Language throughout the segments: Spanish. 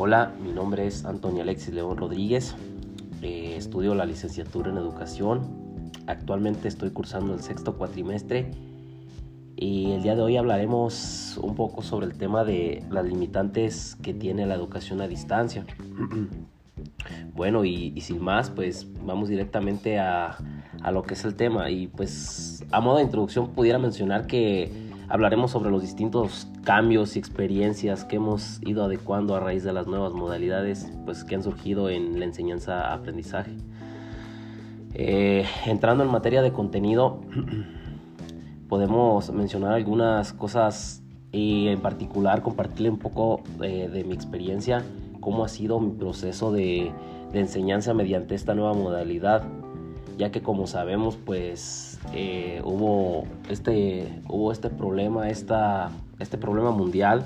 Hola, mi nombre es Antonio Alexis León Rodríguez. Eh, estudio la licenciatura en educación. Actualmente estoy cursando el sexto cuatrimestre y el día de hoy hablaremos un poco sobre el tema de las limitantes que tiene la educación a distancia. bueno, y, sin más, pues vamos directamente a, a lo que es el tema. Y pues a modo de introducción pudiera mencionar que Hablaremos sobre los distintos cambios y experiencias que hemos ido adecuando a raíz de las nuevas modalidades pues, que han surgido en la enseñanza-aprendizaje. Eh, entrando en materia de contenido, podemos mencionar algunas cosas y en particular compartirle un poco eh, de mi experiencia, cómo ha sido mi proceso de, de enseñanza mediante esta nueva modalidad, ya que como sabemos pues eh, hubo, este, hubo este problema, esta, este problema mundial,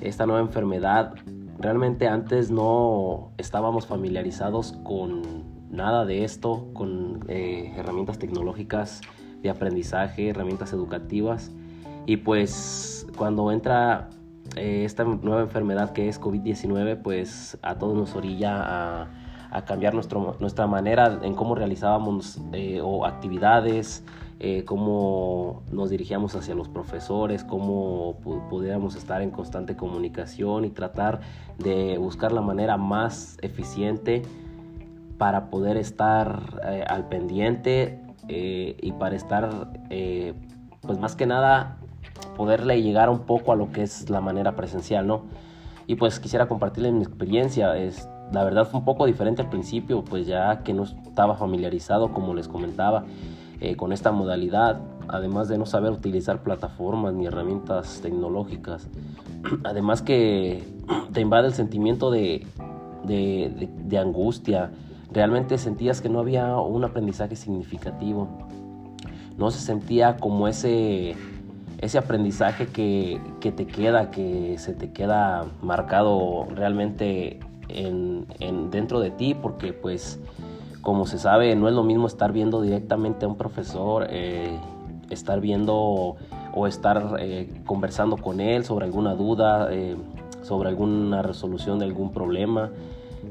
esta nueva enfermedad. Realmente antes no estábamos familiarizados con nada de esto, con eh, herramientas tecnológicas de aprendizaje, herramientas educativas. Y pues cuando entra eh, esta nueva enfermedad que es COVID-19, pues a todos nos orilla a a cambiar nuestro, nuestra manera en cómo realizábamos eh, o actividades, eh, cómo nos dirigíamos hacia los profesores, cómo pudiéramos estar en constante comunicación y tratar de buscar la manera más eficiente para poder estar eh, al pendiente y para estar, pues más que nada, poderle llegar un poco a lo que es la manera presencial, ¿no? Y pues quisiera compartirles mi experiencia. La verdad fue un poco diferente al principio, pues ya que no estaba familiarizado, como les comentaba, eh, con esta modalidad, además de no saber utilizar plataformas ni herramientas tecnológicas. Además que te invade el sentimiento de, de, angustia, realmente sentías que no había un aprendizaje significativo, no se sentía como ese ese aprendizaje que, que, te queda, que se te queda marcado realmente en, dentro de ti, porque pues como se sabe, no es lo mismo estar viendo directamente a un profesor, eh, estar viendo o estar eh, conversando con él sobre alguna duda, eh, sobre alguna resolución de algún problema.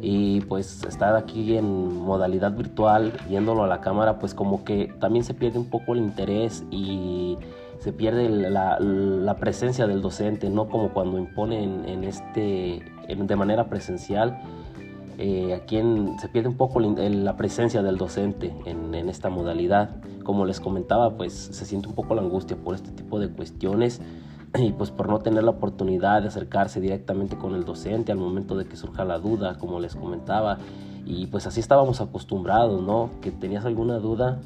Y pues estar aquí en modalidad virtual, viéndolo a la cámara, pues como que también se pierde un poco el interés y se pierde la, presencia del docente, no como cuando imponen en este, de manera presencial. Eh, aquí se pierde un poco la presencia del docente en, esta modalidad. Como les comentaba, pues se siente un poco la angustia por este tipo de cuestiones y pues por no tener la oportunidad de acercarse directamente con el docente al momento de que surja la duda, como les comentaba. Y pues así estábamos acostumbrados, ¿no? Que tenías alguna duda,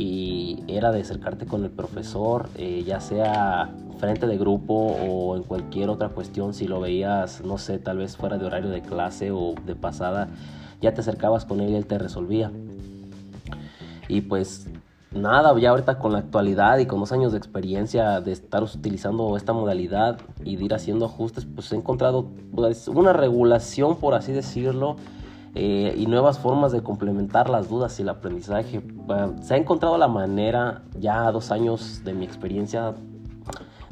y era de acercarte con el profesor, eh, ya sea frente de grupo o en cualquier otra cuestión, si lo veías, no sé, tal vez fuera de horario de clase o de pasada, ya te acercabas con él y él te resolvía. Y pues nada, ya ahorita con la actualidad y con dos años de experiencia de estar utilizando esta modalidad y de ir haciendo ajustes, pues he encontrado pues, una regulación, por así decirlo, eh, y nuevas formas de complementar las dudas y el aprendizaje. se ha encontrado la manera, ya a dos años de mi experiencia,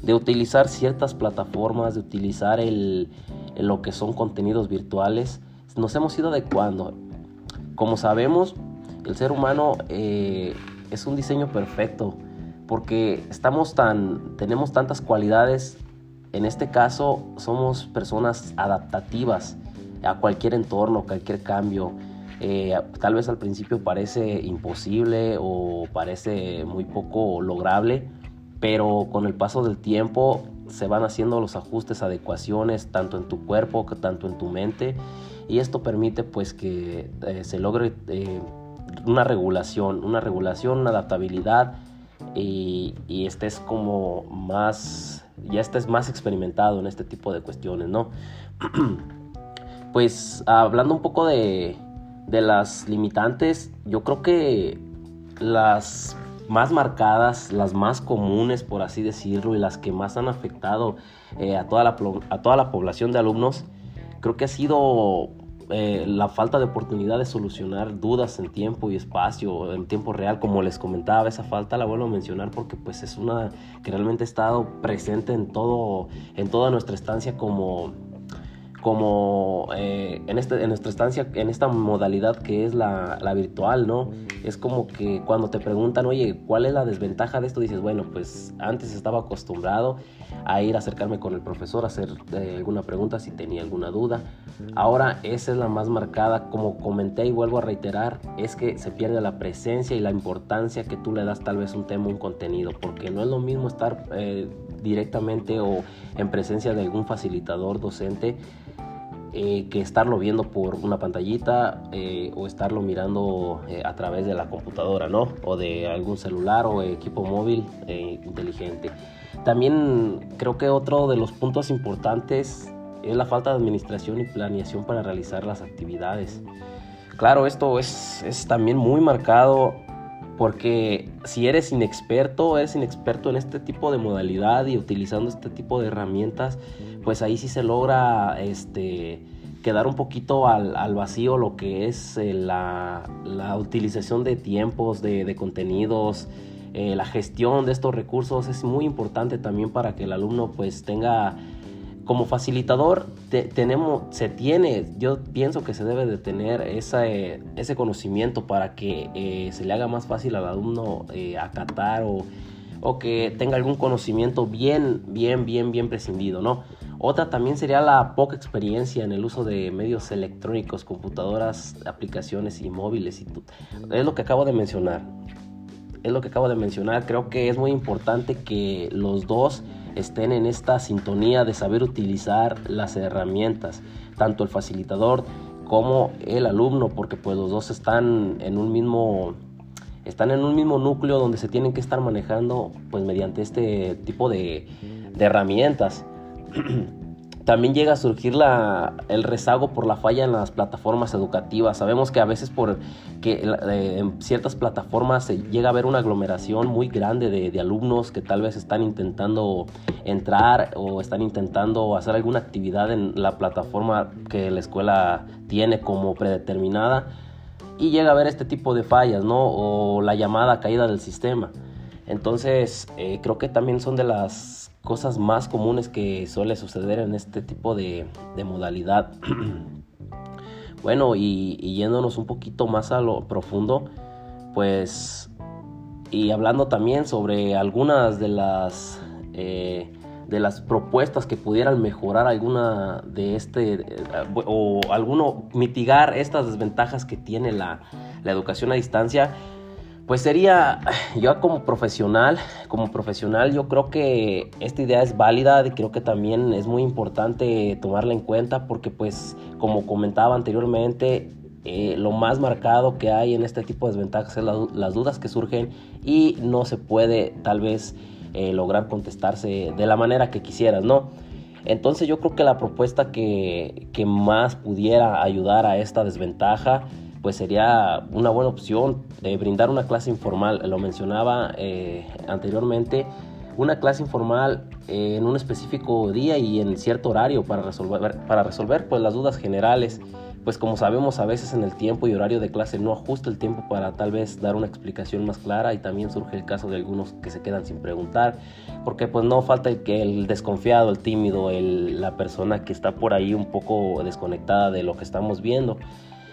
de utilizar ciertas plataformas, de utilizar el, lo que son contenidos virtuales. Nos hemos ido adecuando. Como sabemos, el ser humano eh, es un diseño perfecto porque estamos tan, tenemos tantas cualidades. En este caso, somos personas adaptativas a cualquier entorno, cualquier cambio. Eh, tal vez al principio parece imposible o parece muy poco lograble, pero con el paso del tiempo se van haciendo los ajustes, adecuaciones, tanto en tu cuerpo, que tanto en tu mente, y esto permite pues que eh, se logre eh, una regulación, una regulación, una adaptabilidad y, y estés como más, ya estés más experimentado en este tipo de cuestiones, ¿no? pues hablando un poco de, las limitantes, yo creo que las más marcadas, las más comunes, por así decirlo, y las que más han afectado eh, a, toda la, a toda la población de alumnos, creo que ha sido eh, la falta de oportunidad de solucionar dudas en tiempo y espacio, en tiempo real, como les comentaba, esa falta la vuelvo a mencionar porque pues es una que realmente ha estado presente en todo, en toda nuestra estancia como como eh, en, este, en nuestra estancia, en esta modalidad que es la, la, virtual, ¿no? Es como que cuando te preguntan, oye, ¿cuál es la desventaja de esto? Dices, bueno, pues antes estaba acostumbrado a ir a acercarme con el profesor, a hacer eh, alguna pregunta si tenía alguna duda. Ahora esa es la más marcada, como comenté y vuelvo a reiterar, es que se pierde la presencia y la importancia que tú le das tal vez un tema, un contenido, porque no es lo mismo estar eh, directamente o en presencia de algún facilitador docente eh, que estarlo viendo por una pantallita eh, o estarlo mirando eh, a través de la computadora, ¿no? O de algún celular o equipo móvil inteligente. También creo que otro de los puntos importantes es la falta de administración y planeación para realizar las actividades. Claro, esto es, es también muy marcado porque si eres inexperto, eres inexperto en este tipo de modalidad y utilizando este tipo de herramientas, pues ahí sí se logra este, quedar un poquito al, vacío lo que es eh, la, utilización de tiempos, de, contenidos, eh, la gestión de estos recursos. Es muy importante también para que el alumno pues tenga como facilitador tenemos, se tiene, yo pienso que se debe de tener ese, ese conocimiento para que eh, se le haga más fácil al alumno eh, acatar o, o, que tenga algún conocimiento bien, bien, bien, bien prescindido, ¿no? Otra también sería la poca experiencia en el uso de medios electrónicos, computadoras, aplicaciones y móviles. Y es lo que acabo de mencionar. Es lo que acabo de mencionar. Creo que es muy importante que los dos estén en esta sintonía de saber utilizar las herramientas, tanto el facilitador como el alumno, porque pues los dos están en un mismo están en un mismo núcleo donde se tienen que estar manejando pues mediante este tipo de, de herramientas. También llega a surgir la, el rezago por la falla en las plataformas educativas. Sabemos que a veces por que eh, en ciertas plataformas llega a haber una aglomeración muy grande de, de, alumnos que tal vez están intentando entrar o están intentando hacer alguna actividad en la plataforma que la escuela tiene como predeterminada y llega a haber este tipo de fallas, ¿no? O la llamada caída del sistema. Entonces, eh, creo que también son de las cosas más comunes que suele suceder en este tipo de, modalidad. bueno, y, yéndonos un poquito más a lo profundo, pues, y hablando también sobre algunas de las... Eh, de las propuestas que pudieran mejorar alguna de este eh, o alguno mitigar estas desventajas que tiene la, la educación a distancia pues sería, yo como profesional, como profesional yo creo que esta idea es válida y creo que también es muy importante tomarla en cuenta porque pues como comentaba anteriormente, eh, lo más marcado que hay en este tipo de desventajas es las dudas que surgen y no se puede tal vez eh, lograr contestarse de la manera que quisieras, ¿no? Entonces yo creo que la propuesta que, que más pudiera ayudar a esta desventaja pues sería una buena opción de brindar una clase informal. Lo mencionaba eh, anteriormente, una clase informal en un específico día y en cierto horario para resolver, para resolver pues, las dudas generales. Pues como sabemos a veces en el tiempo y horario de clase no ajusta el tiempo para tal vez dar una explicación más clara y también surge el caso de algunos que se quedan sin preguntar porque pues no falta el que el desconfiado, el tímido, el, la persona que está por ahí un poco desconectada de lo que estamos viendo.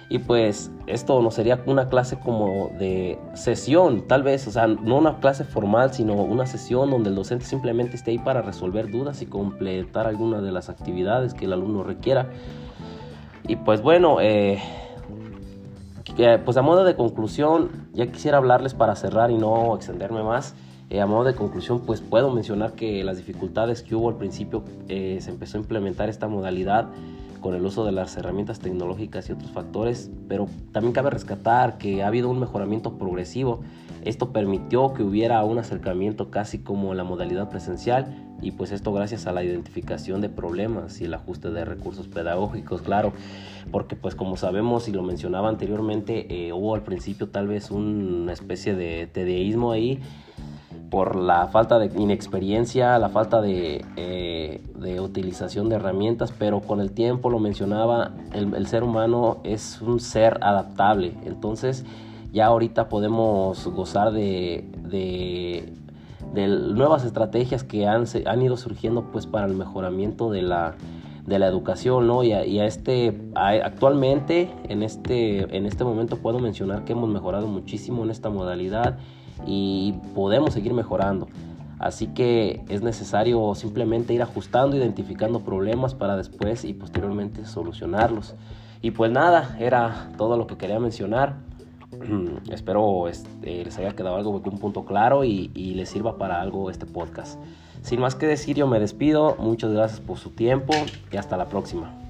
Y pues esto no sería una clase como de sesión, tal vez, o sea, no una clase formal, sino una sesión donde el docente simplemente esté ahí para resolver dudas y completar alguna de las actividades que el alumno requiera. Y pues bueno, eh, pues a modo de conclusión, ya quisiera hablarles para cerrar y no extenderme más. Eh, a modo de conclusión, pues puedo mencionar que las dificultades que hubo al principio eh, se empezó a implementar esta modalidad con el uso de las herramientas tecnológicas y otros factores, pero también cabe rescatar que ha habido un mejoramiento progresivo. Esto permitió que hubiera un acercamiento casi como la modalidad presencial y pues esto gracias a la identificación de problemas y el ajuste de recursos pedagógicos, claro, porque pues como sabemos y lo mencionaba anteriormente, eh, hubo al principio tal vez una especie de tedeísmo ahí por la falta de inexperiencia, la falta de, eh, de, utilización de herramientas, pero con el tiempo, lo mencionaba, el, ser humano es un ser adaptable. Entonces ya ahorita podemos gozar de, de, de nuevas estrategias que han, han, ido surgiendo pues para el mejoramiento de la, de la educación, ¿no? Y a, este, actualmente, en este, en este momento puedo mencionar que hemos mejorado muchísimo en esta modalidad y podemos seguir mejorando. Así que es necesario simplemente ir ajustando, identificando problemas para después y posteriormente solucionarlos. Y pues nada, era todo lo que quería mencionar. Espero este, les haya quedado algo, un punto claro y, y les sirva para algo este podcast. Sin más que decir, yo me despido. Muchas gracias por su tiempo y hasta la próxima.